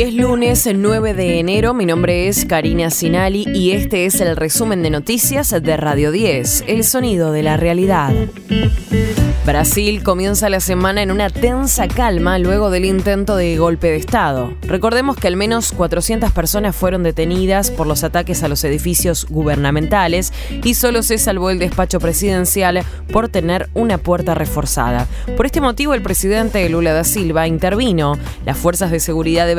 Es lunes, el 9 de enero. Mi nombre es Karina Sinali y este es el resumen de noticias de Radio 10, El Sonido de la Realidad. Brasil comienza la semana en una tensa calma luego del intento de golpe de Estado. Recordemos que al menos 400 personas fueron detenidas por los ataques a los edificios gubernamentales y solo se salvó el despacho presidencial por tener una puerta reforzada. Por este motivo, el presidente Lula da Silva intervino las fuerzas de seguridad de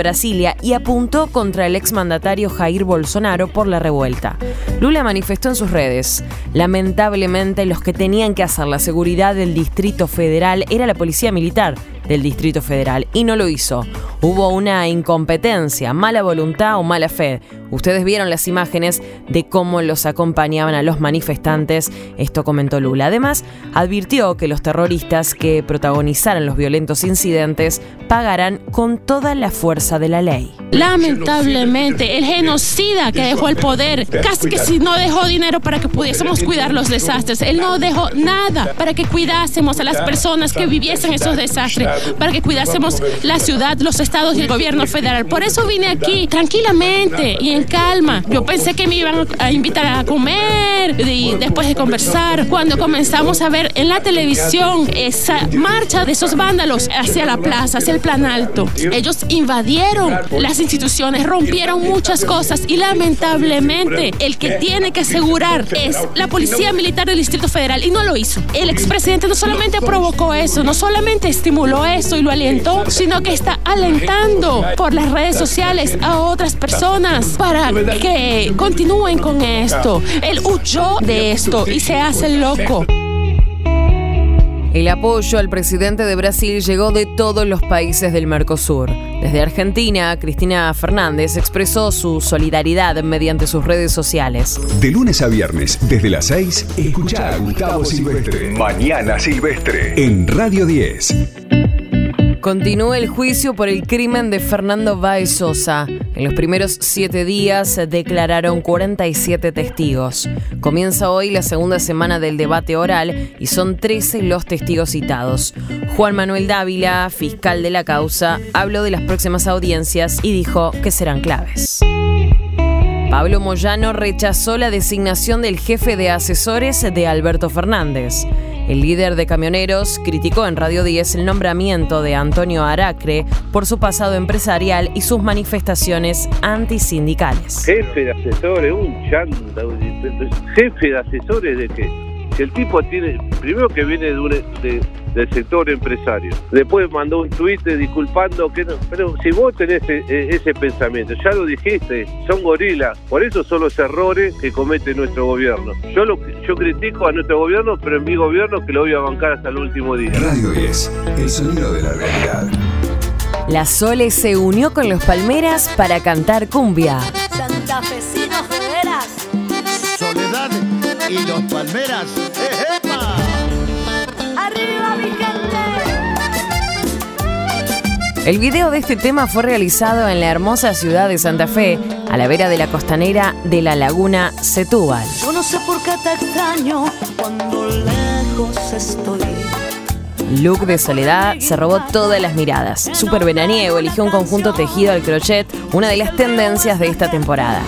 Y apuntó contra el exmandatario Jair Bolsonaro por la revuelta. Lula manifestó en sus redes, lamentablemente los que tenían que hacer la seguridad del Distrito Federal era la Policía Militar del Distrito Federal y no lo hizo. Hubo una incompetencia, mala voluntad o mala fe. Ustedes vieron las imágenes de cómo los acompañaban a los manifestantes, esto comentó Lula. Además, advirtió que los terroristas que protagonizaran los violentos incidentes pagarán con toda la fuerza de la ley. Lamentablemente, el genocida que dejó el poder, casi que si no dejó dinero para que pudiésemos cuidar los desastres, él no dejó nada para que cuidásemos a las personas que viviesen esos desastres, para que cuidásemos la ciudad, los estados y el gobierno federal. Por eso vine aquí tranquilamente y en calma. Yo pensé que me iban a invitar a comer y después de conversar. Cuando comenzamos a ver en la televisión esa marcha de esos vándalos hacia la plaza, hacia el plan alto, ellos invadieron las instituciones, rompieron muchas cosas y lamentablemente el que tiene que asegurar es la Policía Militar del Distrito Federal y no lo hizo. El expresidente no solamente provocó eso, no solamente estimuló eso y lo alentó, sino que está alentando por las redes sociales a otras personas para que continúen con esto. Él huyó de esto y se hace loco. El apoyo al presidente de Brasil llegó de todos los países del Mercosur. Desde Argentina, Cristina Fernández expresó su solidaridad mediante sus redes sociales. De lunes a viernes, desde las 6, escucha a Gustavo Silvestre. Mañana Silvestre. En Radio 10. Continúa el juicio por el crimen de Fernando Baez Sosa. En los primeros siete días declararon 47 testigos. Comienza hoy la segunda semana del debate oral y son 13 los testigos citados. Juan Manuel Dávila, fiscal de la causa, habló de las próximas audiencias y dijo que serán claves. Pablo Moyano rechazó la designación del jefe de asesores de Alberto Fernández. El líder de camioneros criticó en Radio 10 el nombramiento de Antonio Aracre por su pasado empresarial y sus manifestaciones antisindicales. Jefe de asesores, un chanta, jefe de asesores de? Si el tipo tiene, primero que viene de, del sector empresario, después mandó un tuit disculpando que no, pero si vos tenés e, e, ese, pensamiento, ya lo dijiste, son gorilas, por eso son los errores que comete nuestro gobierno. Yo lo yo critico a nuestro gobierno, pero en mi gobierno que lo voy a bancar hasta el último día. Radio 10, el sonido de la realidad. La Sole se unió con los Palmeras para cantar cumbia. Santafesinos de veras. Soledad y los Palmeras. El video de este tema fue realizado en la hermosa ciudad de Santa Fe, a la vera de la costanera de la laguna Setúbal. Yo no sé por qué te extraño cuando lejos estoy. Look de Soledad se robó todas las miradas. Super veraniego eligió un conjunto tejido al crochet, una de las tendencias de esta temporada.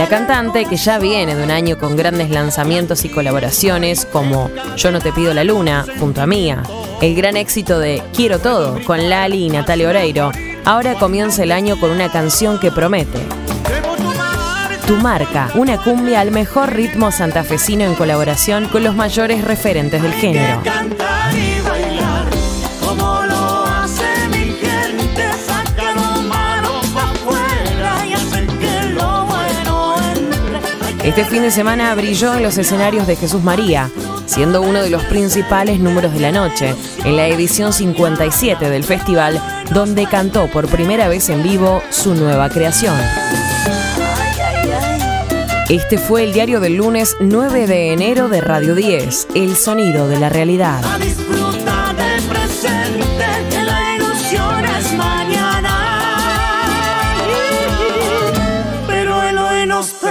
La cantante, que ya viene de un año con grandes lanzamientos y colaboraciones como Yo no te pido la luna, junto a Mía, el gran éxito de Quiero todo, con Lali y Natalia Oreiro, ahora comienza el año con una canción que promete. Tu marca, una cumbia al mejor ritmo santafesino en colaboración con los mayores referentes del género. Este fin de semana brilló en los escenarios de Jesús María, siendo uno de los principales números de la noche, en la edición 57 del festival, donde cantó por primera vez en vivo su nueva creación. Este fue el diario del lunes 9 de enero de Radio 10, El Sonido de la Realidad.